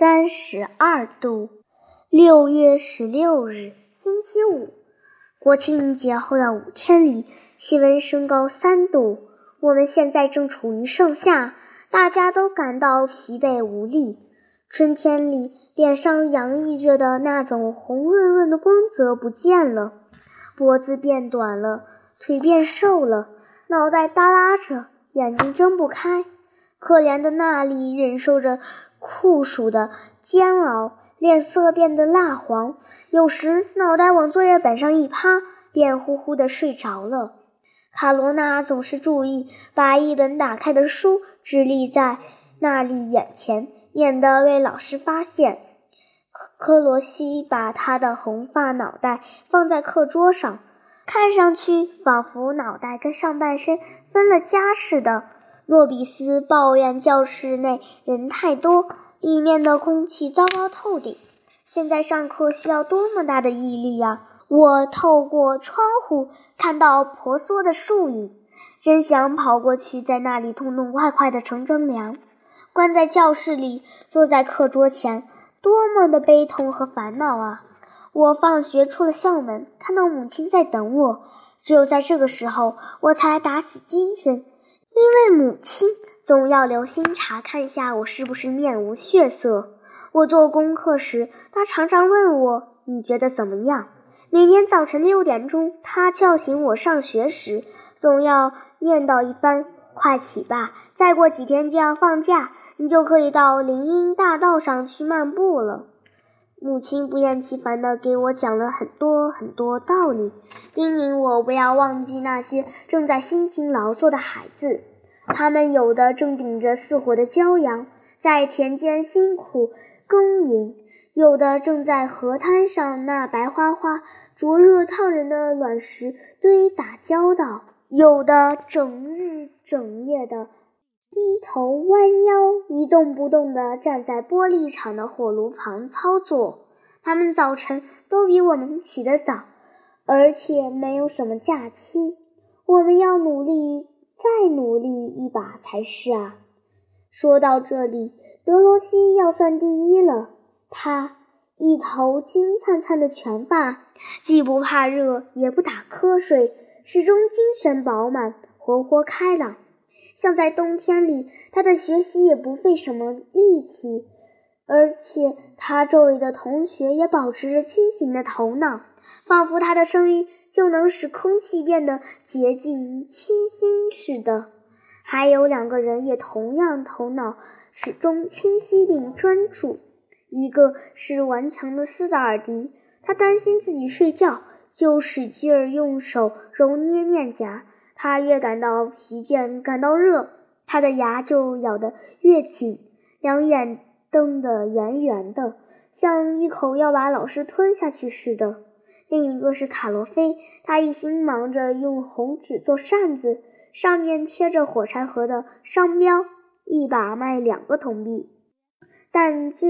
三十二度。六月十六日，星期五。国庆节后的五天里，气温升高三度。我们现在正处于盛夏，大家都感到疲惫无力。春天里脸上洋溢着的那种红润润的光泽不见了，脖子变短了，腿变瘦了，脑袋耷拉着，眼睛睁不开。可怜的娜丽忍受着酷暑的煎熬。脸色变得蜡黄，有时脑袋往作业本上一趴，便呼呼地睡着了。卡罗娜总是注意把一本打开的书直立在娜丽眼前，免得被老师发现。科罗西把他的红发脑袋放在课桌上，看上去仿佛脑袋跟上半身分了家似的。诺比斯抱怨教室内人太多。里面的空气糟糕透顶，现在上课需要多么大的毅力呀！我透过窗户看到婆娑的树影，真想跑过去，在那里痛痛快快地乘乘凉。关在教室里，坐在课桌前，多么的悲痛和烦恼啊！我放学出了校门，看到母亲在等我，只有在这个时候，我才打起精神，因为母亲。总要留心查看一下我是不是面无血色。我做功课时，他常常问我：“你觉得怎么样？”每天早晨六点钟，他叫醒我上学时，总要念叨一番：“快起吧，再过几天就要放假，你就可以到林荫大道上去漫步了。”母亲不厌其烦地给我讲了很多很多道理，叮咛我不要忘记那些正在辛勤劳作的孩子。他们有的正顶着似火的骄阳，在田间辛苦耕耘；有的正在河滩上那白花花、灼热烫人的卵石堆打交道；有的整日整夜的低头弯腰，一动不动地站在玻璃厂的火炉旁操作。他们早晨都比我们起得早，而且没有什么假期。我们要努力。再努力一把才是啊！说到这里，德罗西要算第一了。他一头金灿灿的全发，既不怕热，也不打瞌睡，始终精神饱满，活泼开朗。像在冬天里，他的学习也不费什么力气，而且他周围的同学也保持着清醒的头脑，仿佛他的声音。就能使空气变得洁净清新似的。还有两个人也同样头脑始终清晰并专注。一个是顽强的斯达尔迪，他担心自己睡觉，就使劲儿用手揉捏面颊。他越感到疲倦、感到热，他的牙就咬得越紧，两眼瞪得圆圆的，像一口要把老师吞下去似的。另一个是卡罗菲，他一心忙着用红纸做扇子，上面贴着火柴盒的商标，一把卖两个铜币。但最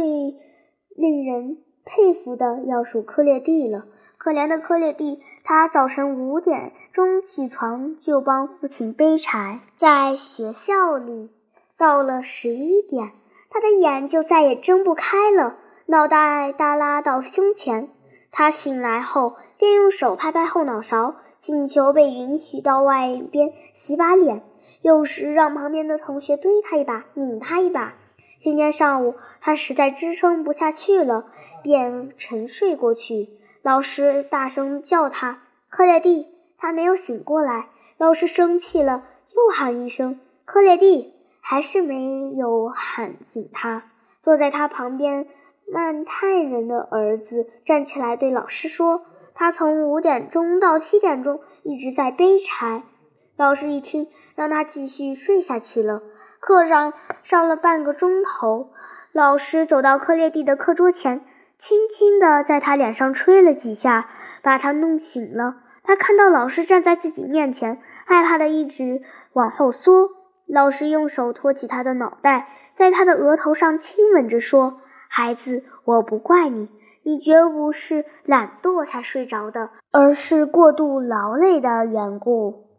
令人佩服的要数科列蒂了。可怜的科列蒂，他早晨五点钟起床就帮父亲背柴，在学校里，到了十一点，他的眼就再也睁不开了，脑袋耷拉到胸前。他醒来后，便用手拍拍后脑勺，请求被允许到外边洗把脸。有时让旁边的同学推他一把，拧他一把。今天上午，他实在支撑不下去了，便沉睡过去。老师大声叫他：“克列蒂！”他没有醒过来。老师生气了，又喊一声：“克列蒂！”还是没有喊醒他。坐在他旁边。曼泰人的儿子站起来对老师说：“他从五点钟到七点钟一直在背柴。”老师一听，让他继续睡下去了。课上上了半个钟头，老师走到克列蒂的课桌前，轻轻地在他脸上吹了几下，把他弄醒了。他看到老师站在自己面前，害怕的一直往后缩。老师用手托起他的脑袋，在他的额头上亲吻着说。孩子，我不怪你，你绝不是懒惰才睡着的，而是过度劳累的缘故。